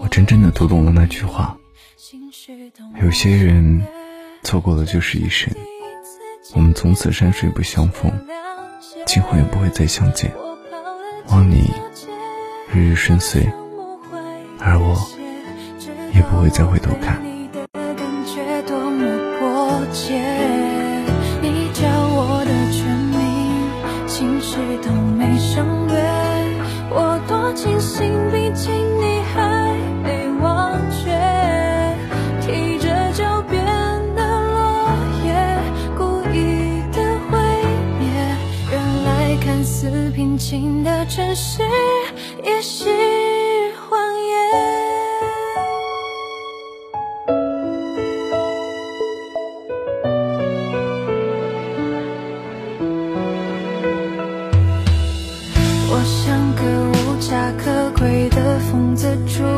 我真正的读懂了那句话：有些人错过了就是一生。我们从此山水不相逢，今后也不会再相见。望你日日顺遂，而我也不会再回头看。清醒，毕竟看似平静的城市，也是谎言。我像个。无家可归的疯子猪。